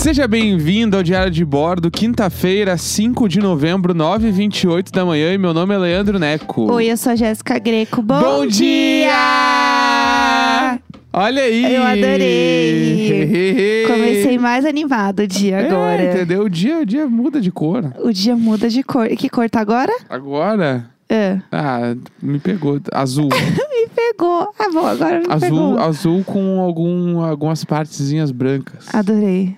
Seja bem-vindo ao Diário de Bordo, quinta-feira, 5 de novembro, 9h28 da manhã. E meu nome é Leandro Neco. Oi, eu sou a Jéssica Greco. Bom, Bom dia! Olha aí! Eu adorei. Comecei mais animado o dia É, agora. entendeu? O dia, o dia muda de cor. O dia muda de cor. E que cor tá agora? Agora, É. ah, me pegou. Azul. Me pegou. Ah, bom, agora me azul, pegou. azul com algum, algumas partezinhas brancas. Adorei.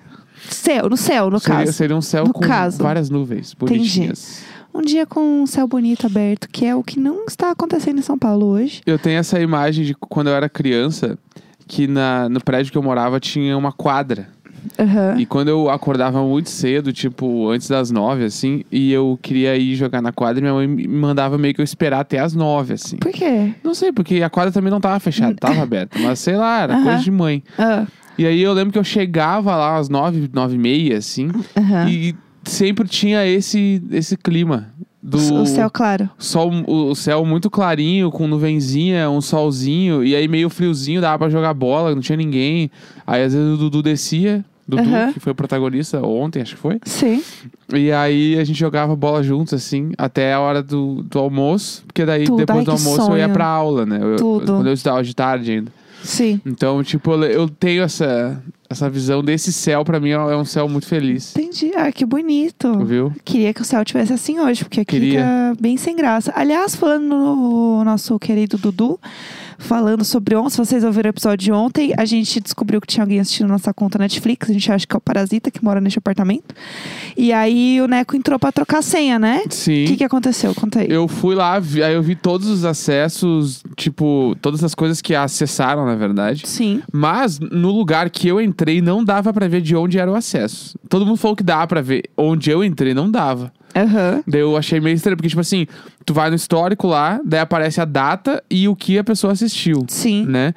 Céu, no céu, no seria, caso. seria um céu No com caso. várias nuvens Entendi. bonitinhas. Um dia com um céu bonito aberto, que é o que não está acontecendo em São Paulo hoje. Eu tenho essa imagem de quando eu era criança, que na, no prédio que eu morava tinha uma quadra. Aham. E quando eu acordava muito cedo, tipo, antes das nove, assim, e eu queria ir jogar na quadra, minha mãe me mandava meio que eu esperar até as nove, assim. Por quê? Não sei, porque a quadra também não tava fechada, tava aberta. Mas sei lá, era Aham. coisa de mãe. Ah, E aí eu lembro que eu chegava lá às nove, nove e meia, assim, aham. e sempre tinha esse, esse clima. Do O céu claro. sol, o o céu muito clarinho, com nuvenzinha, um solzinho, e aí meio friozinho, dava pra jogar bola, não tinha ninguém. Aí às vezes o Dudu descia, Dudu, Aham. que foi o protagonista ontem, acho que foi. Sim. E aí a gente jogava bola juntos, assim, até a hora do, do almoço, porque daí Tudo. depois Ai, do almoço eu ia sonho. pra aula, né? Eu- Tudo. quando eu estudava de tarde ainda. Sim. Então, tipo, eu, tenho essa, essa visão desse céu, pra mim é é um céu muito feliz. Entendi. Ah, que bonito. Viu? Queria que o céu tivesse assim hoje, porque aqui Queria. tá bem sem graça. Aliás, falando no nosso querido Dudu, falando sobre ontem, se vocês ouviram o episódio de ontem, a gente descobriu que tinha alguém assistindo nossa conta Netflix, a gente acha que é o Parasita que mora neste apartamento. E aí o Neco entrou pra trocar a senha, né? Sim. O que, que aconteceu? Conta aí. Eu fui lá, vi- aí eu vi todos os acessos, tipo, todas as coisas que acessaram, na verdade. Sim. Mas no lugar que eu entrei, não dava pra ver de onde era o acesso. Todo mundo falou que dá pra ver. Onde eu entrei, não dava. Aham. Daí eu achei meio estranho, porque, tipo assim, tu vai no histórico lá, daí aparece a data e o que a pessoa assistiu, Sim. né?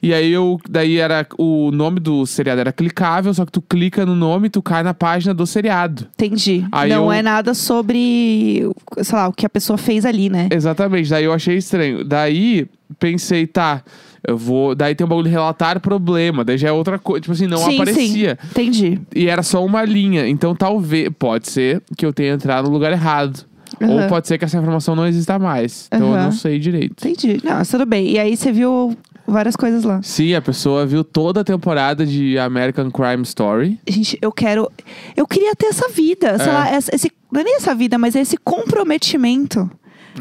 E aí eu, daí era o nome do seriado era clicável, só que tu clica no nome e tu cai na página do seriado. Entendi. Aí Não eu- é nada sobre, sei lá, o que a pessoa fez ali, né? Exatamente, daí eu achei estranho. Daí pensei, tá, eu vou. Daí tem um bagulho de relatar problema, daí já é outra coisa. Tipo assim, não sim, aparecia. sim. Entendi. E era só uma linha. Então talvez. Pode ser que eu tenha entrado no lugar errado. Ou Aham. pode ser que essa informação não exista mais. Então eu Aham. não sei direito. Entendi. Não, mas tudo bem. E aí você viu várias coisas lá. Sim, a pessoa viu toda a temporada de American Crime Story. Gente, eu quero. Eu queria ter essa vida. Sei É. lá, essa- esse. Não é nem essa vida, mas é esse comprometimento.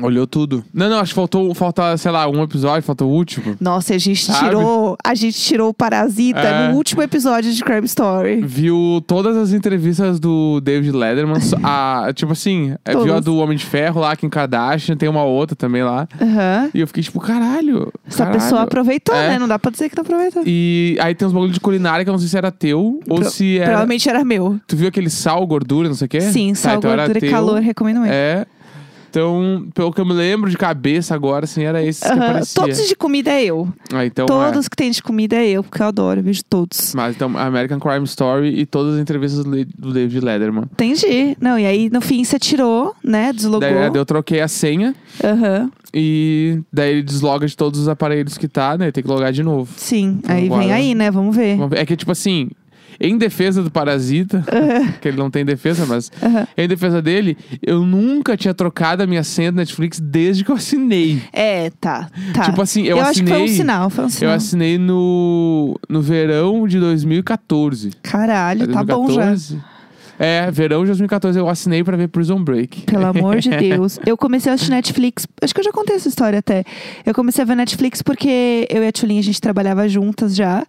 Olhou tudo. Não, não, acho que faltou, falta, sei lá, um episódio, faltou o último. Nossa, a gente Sabe? tirou. A gente tirou o Parasita É. no último episódio de Crime Story. Viu todas as entrevistas do David Letterman. só- a, tipo assim, é, viu a Todas. do Homem de Ferro lá, Kim Kardashian, tem uma outra também lá. Aham. E eu fiquei tipo, caralho. Essa caralho. pessoa aproveitou, É. né? Não dá pra dizer que não aproveitou. E aí tem uns bagulho de culinária que eu não sei se era teu ou Pro- se era. Provavelmente era meu. Tu viu aquele sal, gordura, não sei o quê? Sim, Tá, sal, então era gordura e teu. calor, recomendo muito. É. Então, pelo que eu me lembro de cabeça agora, assim, era esse que Aham. aparecia. Todos de comida é eu. Ah, então, é. Todos que tem de comida é eu, porque eu adoro, eu vejo todos. Mas então, American Crime Story e todas as entrevistas do Le- do David Letterman. Entendi. Não, e aí no fim você tirou, né? Deslogou. Daí, daí eu troquei a senha Aham. e daí ele desloga de todos os aparelhos que tá, né? Tem que logar de novo. Sim. Aí Agora- vem aí, né? Vamos ver. Vamos ver. É que, tipo assim, em defesa do Parasita, que ele não tem defesa, mas Aham. em defesa dele, eu nunca tinha trocado a minha senha do Netflix desde que eu assinei. É, tá. Tá. Tipo assim, eu, acho que foi um assinei- sinal, foi um Eu sinal. assinei no, no verão de 2014. Caralho, É tá bom já. 2014? É, verão de 2014 eu assinei pra ver Prison Break. Pelo amor de Deus. Eu comecei a assistir Netflix. Acho que eu já contei essa história até. Eu comecei a ver Netflix porque eu e a Tchulinha, a gente trabalhava juntas já.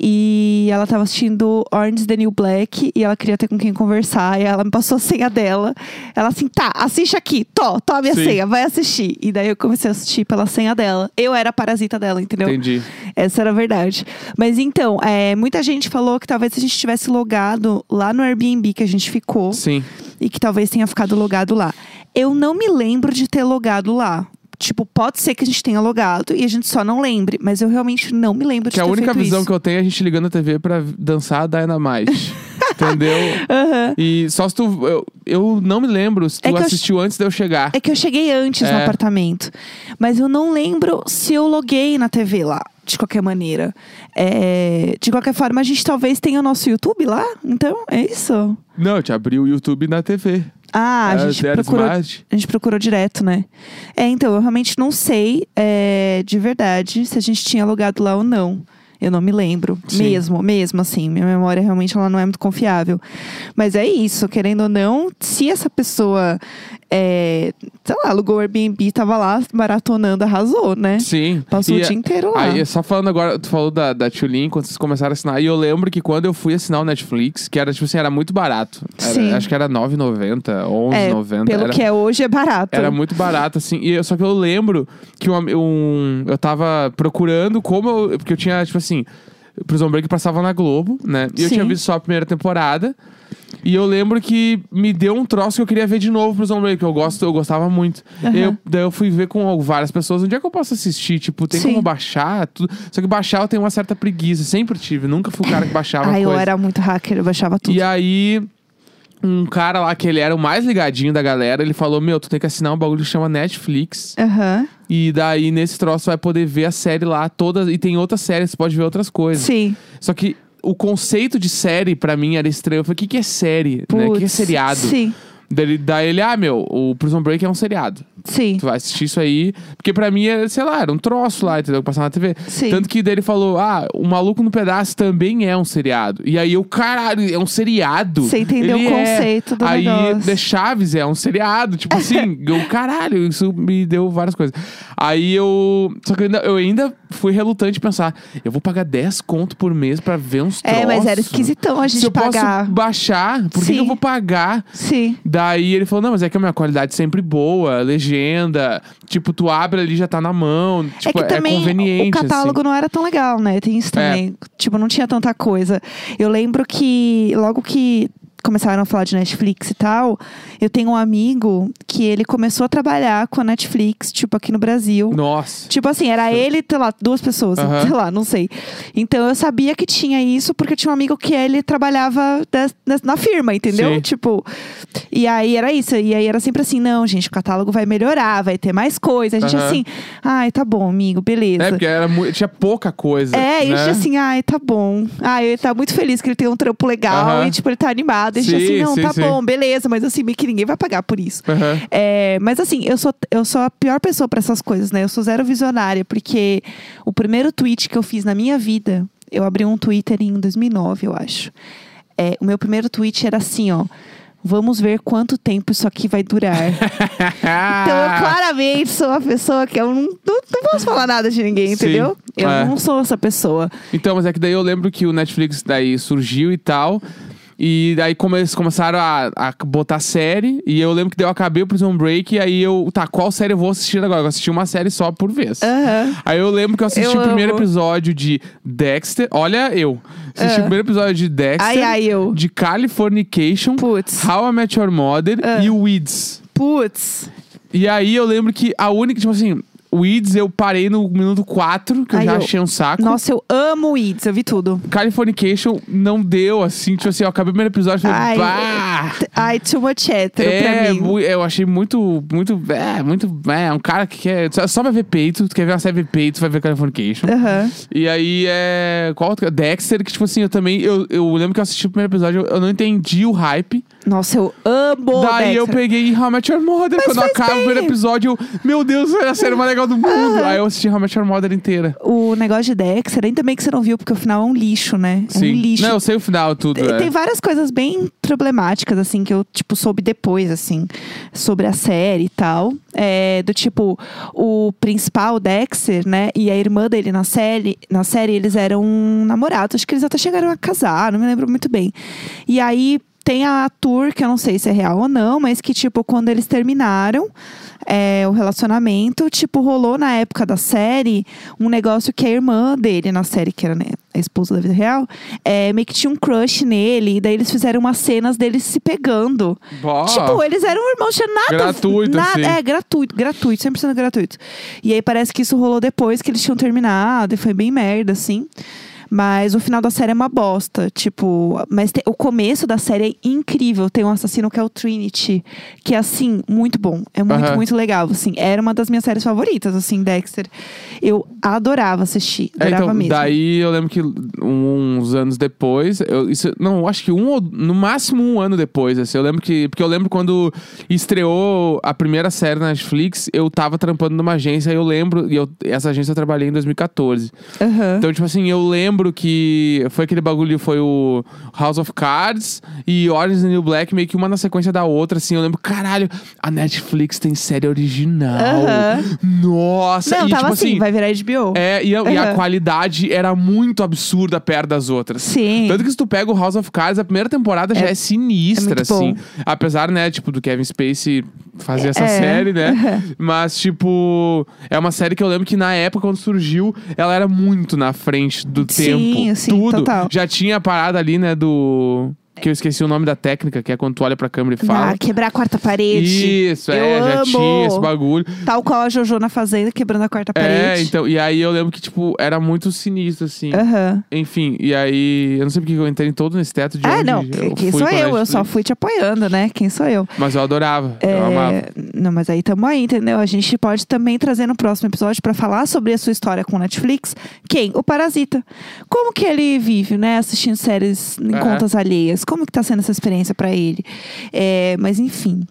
E ela tava assistindo Orange is the New Black. E ela queria ter com quem conversar. E ela me passou a senha dela. Ela assim, tá, assiste aqui. Tô, tô a minha Sim. senha, vai assistir. E daí eu comecei a assistir pela senha dela. Eu era a parasita dela, entendeu? Entendi. Essa era a verdade. Mas então, é, muita gente falou que talvez se a gente tivesse logado lá no Airbnb que a gente ficou Sim. e que talvez tenha ficado logado lá. Eu não me lembro de ter logado lá. Tipo, pode ser que a gente tenha logado e a gente só não lembre, mas eu realmente não me lembro de Que a ter única feito visão isso. que eu tenho é a gente ligando a TV pra dançar a Dynamite. Entendeu? Aham. E só se tu. Eu, eu não me lembro se tu É que eu- assistiu antes de eu chegar. É que eu cheguei antes no É. apartamento. Mas eu não lembro se eu loguei na TV lá. De qualquer maneira. É, de qualquer forma, a gente talvez tenha o nosso YouTube lá. Então, é isso. Não, eu te abri o YouTube na TV. Ah, a É, gente zero procurou. smart. A gente procurou direto, né? É, então, eu realmente não sei é, de verdade se a gente tinha alugado lá ou não. Eu não me lembro. Sim. Mesmo, mesmo assim. Minha memória realmente ela não é muito confiável. Mas é isso, querendo ou não, se essa pessoa, é, sei lá, alugou o Airbnb, tava lá maratonando, arrasou, né? Sim. Passou E o dia inteiro lá. Aí, só falando agora, tu falou da, da Tulin, quando vocês começaram a assinar. E eu lembro que quando eu fui assinar o Netflix, que era, tipo assim, era muito barato. Era- Sim. Acho que era R$ 9,90, R$ 11,90. Pelo era, que é hoje, é barato. Era muito barato, assim. E só que eu lembro que um, um- eu tava procurando como eu. Porque eu tinha, tipo assim. Prison Break passava na Globo, né? E eu Sim. tinha visto só a primeira temporada. E eu lembro que me deu um troço que eu queria ver de novo Prison Break, que eu, gosto, eu gostava muito. E eu- daí eu fui ver com várias pessoas. Onde é que eu posso assistir? Tipo, tem Sim. como baixar? Tudo. Só que baixar eu tenho uma certa preguiça. Sempre tive. Nunca fui o cara que baixava Ai, eu era muito hacker, eu baixava tudo. E aí, um cara lá que ele era o mais ligadinho da galera, ele falou: Meu, tu tem que assinar um bagulho que chama Netflix. Aham. E daí, nesse troço, vai poder ver a série lá toda. E tem outras séries, você pode ver outras coisas. Sim. Só que o conceito de série, pra mim, era estranho. Eu falei: O que, que é série? Né? O que, que é seriado? Sim, Daí, daí ele: Ah, meu, o Prison Break é um seriado. sim. Tu vai assistir isso aí. Porque pra mim, era, sei lá, era um troço lá, entendeu? Que passava na TV. Sim. Tanto que daí ele falou: Ah, o Maluco no Pedaço também é um seriado. E aí eu, caralho, é um seriado. Você entendeu Ele o é. conceito do Aí negócio. The Chaves é um seriado. Tipo assim, eu, caralho, isso me deu várias coisas. Aí eu. Só que eu ainda, eu ainda fui relutante pensar: eu vou pagar 10 conto por mês pra ver uns troços. É, mas era esquisitão a Se gente eu pagar. posso baixar, por que que eu vou pagar? Sim. Daí ele falou: não, mas é que a minha qualidade sempre boa, legenda. Tipo, tu abre ali já tá na mão. Tipo, é que também conveniente. o catálogo assim. não era tão legal, né? Tem isso É. também. Tipo, não tinha tanta coisa. Eu lembro que logo que começaram a falar de Netflix e tal, eu tenho um amigo que ele começou a trabalhar com a Netflix, tipo, aqui no Brasil. Nossa. Tipo assim, era ele, sei lá, duas pessoas, sei lá, não sei. Então eu sabia que tinha isso porque eu tinha um amigo que ele trabalhava na firma, entendeu? Sim. Tipo, e aí era isso. E aí era sempre assim, não, gente, o catálogo vai melhorar, vai ter mais coisa. A gente assim, ai, tá bom, amigo, beleza. É, porque era tinha pouca coisa. É, e a né? gente assim, ai, tá bom. Ai, ele tá muito feliz que ele tem um trampo legal Aham. e, tipo, ele tá animado. E a gente Sim, assim, não, sim, tá sim. bom, beleza, mas assim, meio que ninguém vai pagar por isso. Aham. É, mas assim, eu sou, eu sou a pior pessoa pra essas coisas, né? Eu sou zero visionária, porque o primeiro tweet que eu fiz na minha vida, eu abri um Twitter em 2009, eu acho. É, o meu primeiro tweet era assim, ó. Vamos ver quanto tempo isso aqui vai durar. Então, eu claramente sou uma pessoa que eu não, não, não posso falar nada de ninguém, Sim, entendeu? Eu é. não sou essa pessoa. Então, mas é que daí eu lembro que o Netflix daí surgiu e tal. E daí come- começaram a, a botar série. E eu lembro que eu acabei o Prison Break. E aí eu, tá, qual série eu vou assistir agora? Eu vou assistir uma série só por vez. Aham. Aí eu lembro que eu assisti Eu o primeiro amo. episódio de Dexter. Olha eu. Assisti Ah. o primeiro episódio de Dexter. Ai, ai, eu. De Californication. Putz. How I Met Your Mother Ah. e Weeds. Putz. E aí eu lembro que a única, tipo assim, Weeds eu parei no minuto 4, que eu Ai, já eu- achei um saco. Nossa, eu amo Weeds, eu vi tudo. Californication não deu, assim, tipo assim, eu acabei o primeiro episódio e Ai, falei, bah! T- Ai, too much hétero É, pra mim. mu- eu achei muito, muito, é, muito, é, um cara que quer, só, só vai ver peito, tu quer ver uma série de peito, tu vai ver Californication. Aham. E aí, é, qual outro? Dexter, que tipo assim, eu também, eu, eu lembro que eu assisti o primeiro episódio, eu, eu não entendi o hype. Nossa, eu amo Daí eu Dexter. peguei How I Met Your Mother, quando faz acaba o bem. primeiro episódio, eu, meu Deus, é a série mais legal do mundo. Aí eu assisti Met Your Mother inteira. O negócio de Dexter, ainda bem que você não viu, porque o final é um lixo, né? É um lixo. Não, eu sei o final, tudo. Tem- é. Tem várias coisas bem problemáticas, assim, que eu, tipo, soube depois, assim, sobre a série e tal. É, do tipo, o principal, Dexter, né, e a irmã dele na série, na série, eles eram namorados. Acho que eles até chegaram a casar, não me lembro muito bem. E aí tem a tour, que eu não sei se é real ou não, mas que, tipo, quando eles terminaram é, o relacionamento, tipo, rolou na época da série um negócio que a irmã dele na série, que era né, a esposa da vida real, é, meio que tinha um crush nele, e daí eles fizeram umas cenas deles se pegando. Bó. Tipo, eles eram irmãos, tinha nada. Gratuito, nada, assim. É, gratuito, gratuito, 100% gratuito. E aí parece que isso rolou depois que eles tinham terminado, e foi bem merda, assim. Mas o final da série é uma bosta. Tipo, mas te- o começo da série é incrível. Tem um assassino que é o Trinity, que é assim, muito bom. É muito, Aham. muito legal. Assim, era uma das minhas séries favoritas, assim, Dexter. Eu adorava assistir. É, Adorava então, mesmo. daí eu lembro que uns anos depois, eu, isso, não, acho que um ou no máximo um ano depois, assim, eu lembro que, porque eu lembro quando estreou a primeira série na Netflix, eu tava trampando numa agência, eu lembro, e eu, essa agência eu trabalhei em 2014. Aham. Então, tipo assim, eu lembro que foi aquele bagulho, foi o House of Cards e Orange is the New Black, meio que uma na sequência da outra, assim. Eu lembro, caralho, a Netflix tem série original. Aham. Nossa! Não, e, tava tipo assim, vai virar HBO. É, e a, e a qualidade era muito absurda perto das outras. Sim. Tanto que se tu pega o House of Cards, a primeira temporada já É- é sinistra, é assim. bom. Apesar, né, tipo, do Kevin Spacey fazer essa É. série, né? Mas, tipo, é uma série que eu lembro que na época, quando surgiu, ela era muito na frente do Sim, tempo. sim, Tudo. total. Já tinha a parada ali, né, do. Que eu esqueci o nome da técnica, que é quando tu olha pra câmera e fala. Ah, quebrar a quarta parede. Isso, Eu é, já amo. tinha esse bagulho. Tal qual a Jojo na Fazenda, quebrando a quarta É, parede. então, e aí eu lembro que, tipo, era muito sinistro, assim. Aham. Enfim, e aí, eu não sei porque eu entrei todo nesse teto de Ah, não. eu Quem sou eu? Eu só fui te apoiando, né? Quem sou eu? Mas eu adorava, eu É, amava. Não, mas aí tamo aí, entendeu? A gente pode também trazer no próximo episódio pra falar sobre a sua história com Netflix. Quem? O Parasita. Como que ele vive, né? Assistindo séries em Aham. contas alheias. Como que tá sendo essa experiência pra ele? É, mas enfim.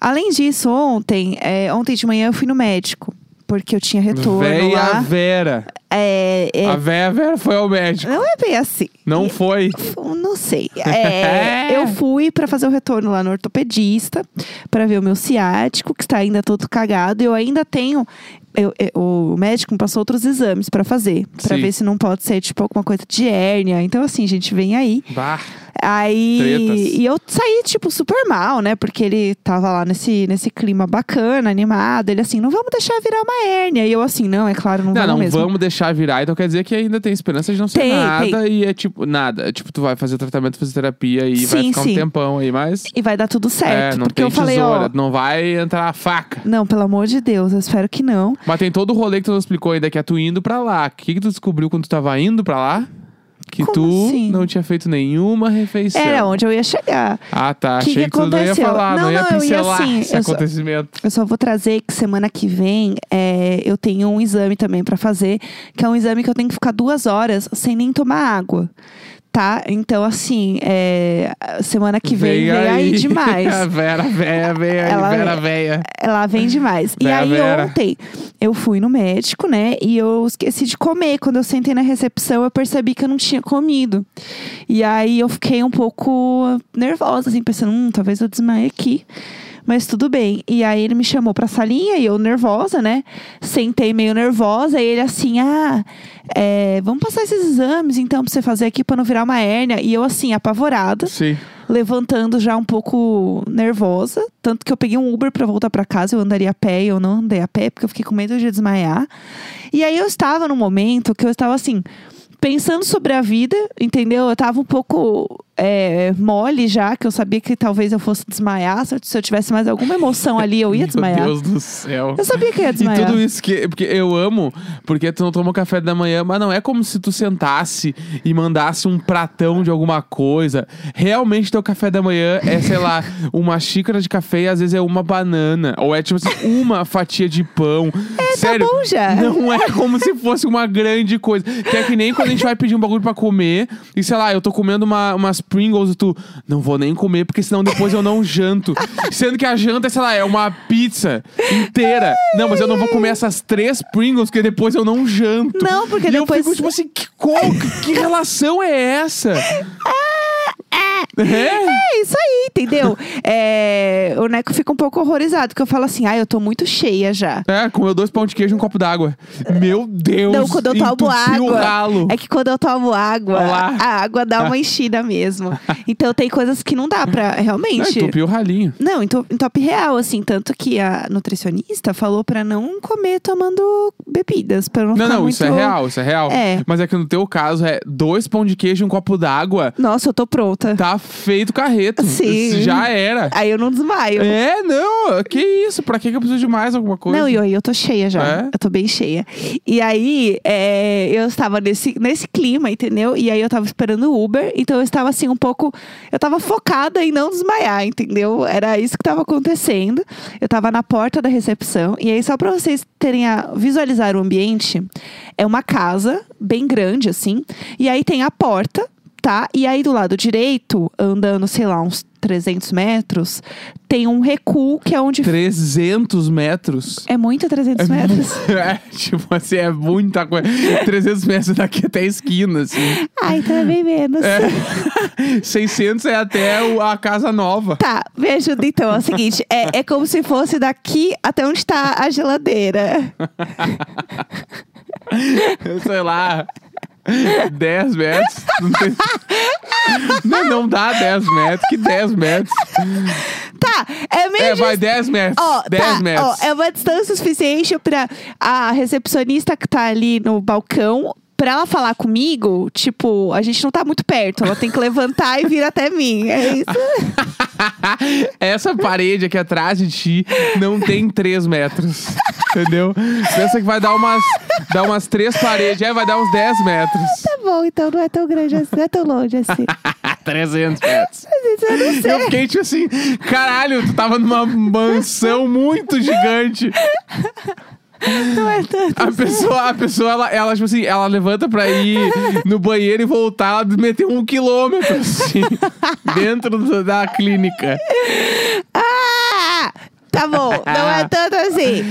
Além disso, ontem, é, ontem de manhã eu fui no médico. Porque eu tinha retorno Véia lá. Vera. É, é, A véia Vera foi ao médico. não é bem assim. Não foi. Não sei. É, eu fui pra fazer o retorno lá no ortopedista pra ver o meu ciático, que está ainda todo cagado. Eu ainda tenho. eu- eu- o médico me passou outros exames pra fazer, Sim. ver se não pode ser tipo alguma coisa de hérnia. Então assim, gente, vem aí. Bah. Aí Tretas. e eu saí tipo super mal, né? Porque ele tava lá nesse nesse clima bacana, animado. Ele assim, não vamos deixar virar uma hérnia. E eu assim, não, é claro, não, Não, vamos não mesmo. vamos deixar virar, então quer dizer que ainda tem esperança de não ser Tem, nada. E é tipo, nada. É tipo, tu vai fazer tratamento, fazer terapia e vai Sim, ficar sim. um tempão aí, mas. E vai dar tudo certo, é, não porque tem eu falei, tesoura, ó, não vai entrar a faca. não, pelo amor de Deus, eu espero que não. Mas tem todo o rolê que tu não explicou ainda, que é tu indo pra lá. O que, que tu descobriu quando tu tava indo pra lá? Que Como tu assim? não tinha feito nenhuma refeição. Era onde eu ia chegar. Ah, tá. Que Achei que que, tu não ia falar, não, Não, ia não, eu ia pincelar assim, esse eu só- acontecimento. Eu só vou trazer que semana que vem é, eu tenho um exame também pra fazer, que é um exame que eu tenho que ficar duas horas sem nem tomar água. Tá? Então, assim, é, semana que vem vem, aí. demais. A Vera, véia, véia, Ela- Vera, véia. Ela vem demais. e Vera, aí, Vera. ontem, eu fui no médico, né? E eu esqueci de comer. Quando eu sentei na recepção, eu percebi que eu não tinha comido. E aí, eu fiquei um pouco nervosa, assim, pensando, hum, talvez eu desmaie aqui. Mas tudo bem. E aí, ele me chamou pra salinha e eu nervosa, né? Sentei meio nervosa. E ele assim, ah, é, vamos passar esses exames, então, pra você fazer aqui pra não virar uma hérnia. E eu, assim, apavorada Sim. levantando já um pouco nervosa, tanto que eu peguei um Uber pra voltar pra casa, eu andaria a pé e eu não andei a pé porque eu fiquei com medo de desmaiar. E aí eu estava num momento que eu estava assim, pensando sobre a vida, entendeu? Eu tava um pouco é, mole já, que eu sabia que talvez eu fosse desmaiar, se eu, se eu tivesse mais alguma emoção ali, eu ia desmaiar. Meu Deus do céu. Eu sabia que ia E desmaiar. tudo isso que. Porque eu amo, porque tu não toma café da manhã, mas não é como se tu sentasse e mandasse um pratão de alguma coisa. Realmente teu café da manhã é, sei lá, uma xícara de café e às vezes é uma banana. Ou é tipo assim, uma fatia de pão. Sério, tá bom já. Não é como se fosse uma grande coisa. Que é que nem quando a gente vai pedir um bagulho pra comer e sei lá, eu tô comendo uma, umas Pringles e tu, não vou nem comer porque senão depois eu não janto. Sendo que a janta, sei lá, é uma pizza inteira. Não, mas eu não vou comer essas três Pringles porque depois eu não janto. Não, porque e depois- eu fico tipo assim, que, qual, que, que relação é essa? É? É isso aí, entendeu? É, o Neco fica um pouco horrorizado, porque eu falo assim, ah, eu tô muito cheia já. É, comeu dois pão de queijo e um copo d'água. Meu Deus! Não, quando eu tomo água. ralo. É que quando eu tomo água, a água dá uma enchida mesmo. Então tem coisas que não dá pra Não, realmente. entupiu o ralinho. Não, em to- em top real, assim, tanto que a nutricionista falou pra não comer tomando bebidas, pra não, Não, não, muito... isso é real, isso é real. É. Mas é que no teu caso é dois pão de queijo e um copo d'água. Nossa, eu tô pronta. Tá feito. Barreto. Sim. Já era. Aí eu não desmaio. É, não. Que isso? Pra que que eu preciso de mais alguma coisa? Não, e aí eu tô cheia já. É? Eu tô bem cheia. E aí, é, eu estava nesse, nesse clima, entendeu? E aí eu tava esperando o Uber, então eu estava assim um pouco. Eu tava focada em não desmaiar, entendeu? Era isso que tava acontecendo. Eu tava na porta da recepção. E aí, só pra vocês terem a visualizar o ambiente, é uma casa bem grande, assim. E aí tem a porta, tá? E aí do lado direito, andando, sei lá, uns 300 metros, tem um recuo que é onde. 300 metros. É muito 300 metros? É, tipo assim, é muita coisa. 300 metros daqui até a esquina, assim. Ai, tá bem menos. É. 600 é até a casa nova. Tá, me ajuda então. É o seguinte: é, é como se fosse daqui até onde tá a geladeira. Sei lá. 10 metros. Não, não, dá 10 metros. Que 10 metros? Tá, é meio. É, vai dis- 10 metros. Ó, 10 tá, metros. ó, é uma distância suficiente pra a recepcionista que tá ali no balcão. Pra ela falar comigo, tipo, a gente não tá muito perto. Ela tem que levantar e vir até mim. É isso. Essa parede aqui atrás de ti não tem 3 metros. Entendeu? Pensa que vai dar umas, dar umas 3 paredes. É, vai dar uns 10 metros. Tá bom, então não é tão grande assim, não é tão longe assim. 300 metros. Mas eu não sei. Eu fiquei tipo assim, caralho, tu tava numa mansão muito gigante. Não é tanto. A pessoa, a pessoa ela, ela, tipo assim, ela levanta pra ir no banheiro e voltar, ela meteu um quilômetro, assim, dentro do- da clínica. Ah! Tá bom, não é tanto assim.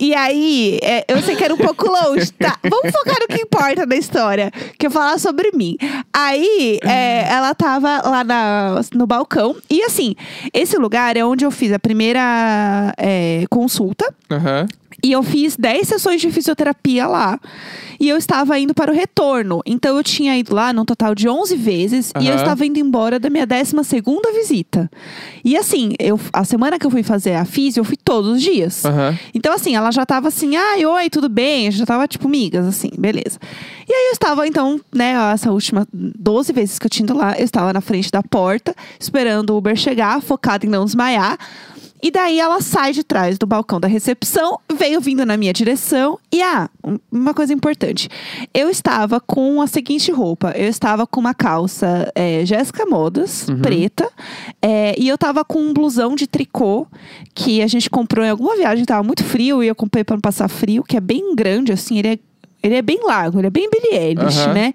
E aí, é, eu sei que era um pouco longe, tá? Vamos focar no que importa da história, que eu falar sobre mim. Aí, é, ela tava lá na- no balcão, e assim, esse lugar é onde eu fiz a primeira é, consulta. Aham. E eu fiz 10 sessões de fisioterapia lá. E eu estava indo para o retorno. Então eu tinha ido lá num total de 11 vezes. E eu estava indo embora da minha 12 visita. E assim, eu, a semana que eu fui fazer a fisio, eu fui todos os dias. Aham. Então, assim, ela já tava assim, ai, oi, tudo bem? Já tava, tipo, migas, assim, beleza. E aí eu estava, então, né, essa última 12 vezes que eu tinha ido lá, eu estava na frente da porta, esperando o Uber chegar, focada em não desmaiar. E daí ela sai de trás do balcão da recepção, veio vindo na minha direção. E ah, um- uma coisa importante. Eu estava com a seguinte roupa. Eu estava com uma calça é, Jéssica Modas, preta. é, e eu tava com um blusão de tricô que a gente comprou em alguma viagem, tava muito frio, e eu comprei pra não passar frio, que é bem grande, assim, ele é, ele é bem largo, ele é bem Billie Eilish, Aham. né?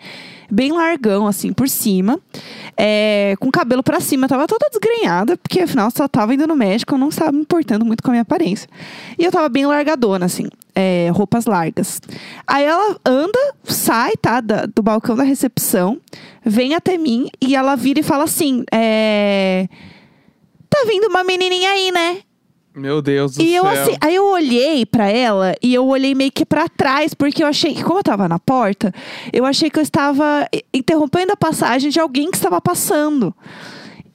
Bem largão, assim, por cima. É, com cabelo pra cima, tava toda desgrenhada, porque afinal só tava indo no médico, eu não estava me importando muito com a minha aparência. E eu tava bem largadona, assim, é, roupas largas. Aí ela anda, sai, tá, da- do balcão da recepção, vem até mim e ela vira e fala assim: é. Tá vindo uma menininha aí, né? Meu Deus do E eu céu. assim, aí eu olhei pra ela e eu olhei meio que pra trás, porque eu achei que, como eu tava na porta, eu achei que eu estava interrompendo a passagem de alguém que estava passando.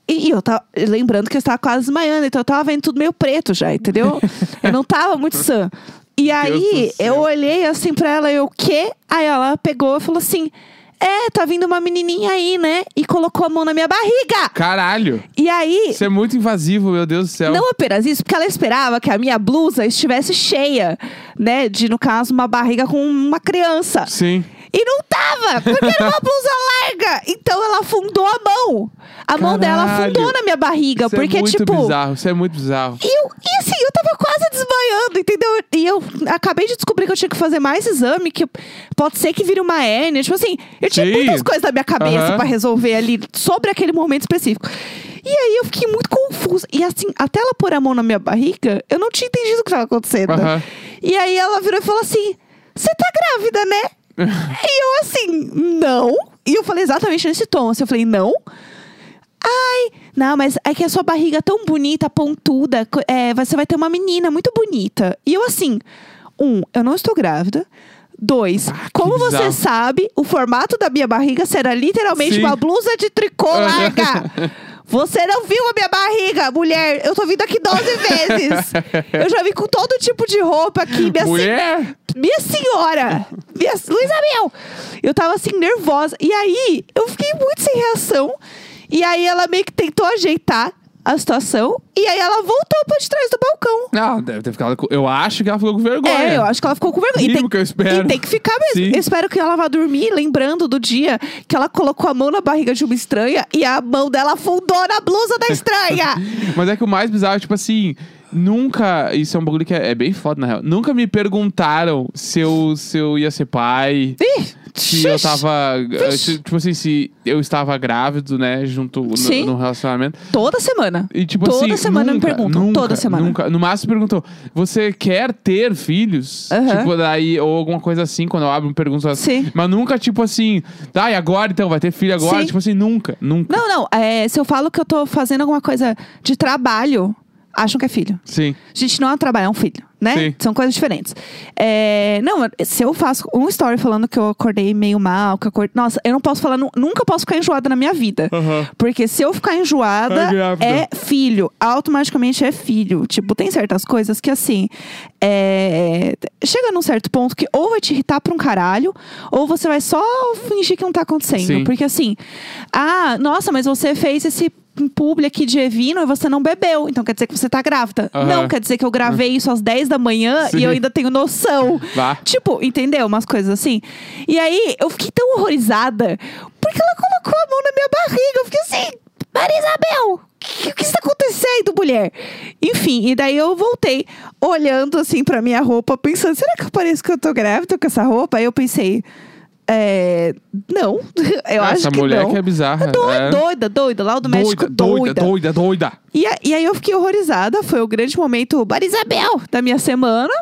E eu tava lembrando que eu estava quase desmaiando, então eu tava vendo tudo meio preto já, entendeu? eu não tava muito sã. E aí eu olhei assim pra ela, eu o quê? Aí ela pegou e falou assim: É, tá vindo uma menininha aí, né? E colocou a mão na minha barriga. Caralho. E aí, Isso é muito invasivo, meu Deus do céu. não apenas isso, porque ela esperava que a minha blusa estivesse cheia, né? De, no caso, uma barriga com uma criança. Sim. E não tava, porque era uma blusa larga. Então ela afundou a mão. A mão dela Caralho. afundou na minha barriga. Isso porque, é muito tipo. bizarro. Isso é muito bizarro. E, eu, e assim, eu tava quase desmaiando, entendeu? E eu acabei de descobrir que eu tinha que fazer mais exame, que pode ser que vire uma hérnia. Tipo assim, eu tinha Sim. muitas coisas na minha cabeça Aham. pra resolver ali sobre aquele momento específico. E aí eu fiquei muito confusa. E assim, até ela pôr a mão na minha barriga, eu não tinha entendido o que tava acontecendo. Aham. E aí ela virou e falou assim: Você tá grávida, né? E eu assim, não. E eu falei exatamente nesse tom. Assim, eu falei, não. Ai, não, mas é que a sua barriga é tão bonita, pontuda, é, você vai ter uma menina muito bonita. E eu assim, um, eu não estou grávida. Dois, Ah, como você bizarro. sabe, o formato da minha barriga será literalmente Sim. uma blusa de tricô larga. Você não viu a minha barriga, mulher? Eu tô vindo aqui 12 vezes. Eu já vim com todo tipo de roupa aqui, minha Mulher? minha senhora! Minha, Luísa Mel! Eu tava assim, nervosa. E aí, eu fiquei muito sem reação. E aí ela meio que tentou ajeitar a situação. E aí ela voltou pra de trás do balcão. Não, deve ter ficado. com- Eu acho que ela ficou com vergonha. É, eu acho que ela ficou com vergonha. E Mínimo tem, que eu espero. e tem que ficar mesmo. Sim. Eu espero que ela vá dormir lembrando do dia que ela colocou a mão na barriga de uma estranha e a mão dela afundou na blusa da estranha. Mas é que o mais bizarro, tipo assim, nunca. Isso é um bagulho que é, é bem foda, na real. Nunca me perguntaram se eu, se eu ia ser pai. Ih, Se eu tava. eh, se- Tipo assim, se eu estava grávido, né? Junto no, Sim. no relacionamento. Toda semana. E tipo Toda assim. semana me nunca, perguntam, Nunca, toda semana. Nunca. No máximo perguntou: você quer ter filhos? Tipo, daí, ou alguma coisa assim, quando eu abro me perguntam Sim. Mas nunca, tipo assim, tá, e agora então? Vai ter filho agora? Sim. Tipo assim, nunca, nunca. Não, não. é, se eu falo que eu tô fazendo alguma coisa de trabalho, acham que é filho. Sim. Gente, não é um trabalho, é um filho, né? Sim. São coisas diferentes. É, não, se eu faço um story falando que eu acordei meio mal, que eu acordei. Nossa, eu não posso falar, nu- nunca posso ficar enjoada na minha vida. Porque se eu ficar enjoada, É é filho. Automaticamente é filho. Tipo, tem certas coisas que assim. é, Chega num certo ponto que ou vai te irritar pra um caralho, ou você vai só fingir que não tá acontecendo. Sim. Porque assim, ah, nossa, mas você fez esse publi aqui de Evino e você não bebeu. Então quer dizer que você tá grávida. Aham. Não, quer dizer que eu gravei isso às 10 da manhã Sim. e eu ainda tenho noção. Vá. Tipo, entendeu? Umas coisas assim. E aí, eu fiquei tão horrorizada porque ela colocou a mão na minha barriga. Eu fiquei assim, Maria Isabel, o que, que está acontecendo, mulher? Enfim, e daí eu voltei olhando assim pra minha roupa, pensando, será que eu pareço que eu tô grávida com essa roupa? Aí eu pensei, é, não, eu acho Essa que mulher não. que é bizarra. Doida, é. doida, doida, lá do médico doida, doida, doida. e, a- e aí eu fiquei horrorizada. Foi o grande momento Marisabel da minha semana.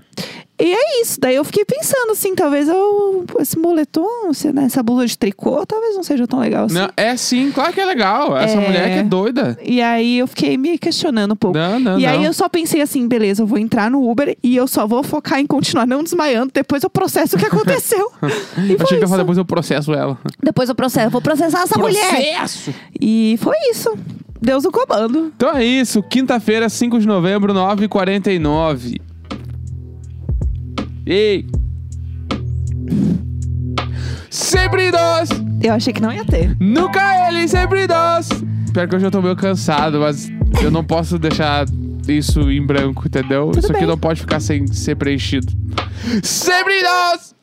E é isso. Daí eu fiquei pensando assim, talvez eu, esse moletom, né, essa blusa de tricô, talvez não seja tão legal assim. Não, é sim, claro que é legal. Essa É. mulher que é doida. E aí eu fiquei me questionando um pouco. Não, não, e aí eu só pensei assim, beleza, eu vou entrar no Uber e eu só vou focar em continuar não desmaiando. Depois eu processo o que aconteceu. e Achei que isso. falar depois eu processo ela. Depois eu processo, vou processar essa mulher. Processo! E foi isso. Deus no comando. Então é isso, quinta-feira, 5 de novembro, 9h49. Ei! Sempre nós! Eu achei que não ia ter. Nunca ele, sempre nós! Pior que eu tô meio cansado, mas eu não posso deixar isso em branco, entendeu? isso aqui bem. não pode ficar sem ser preenchido. Sempre nós!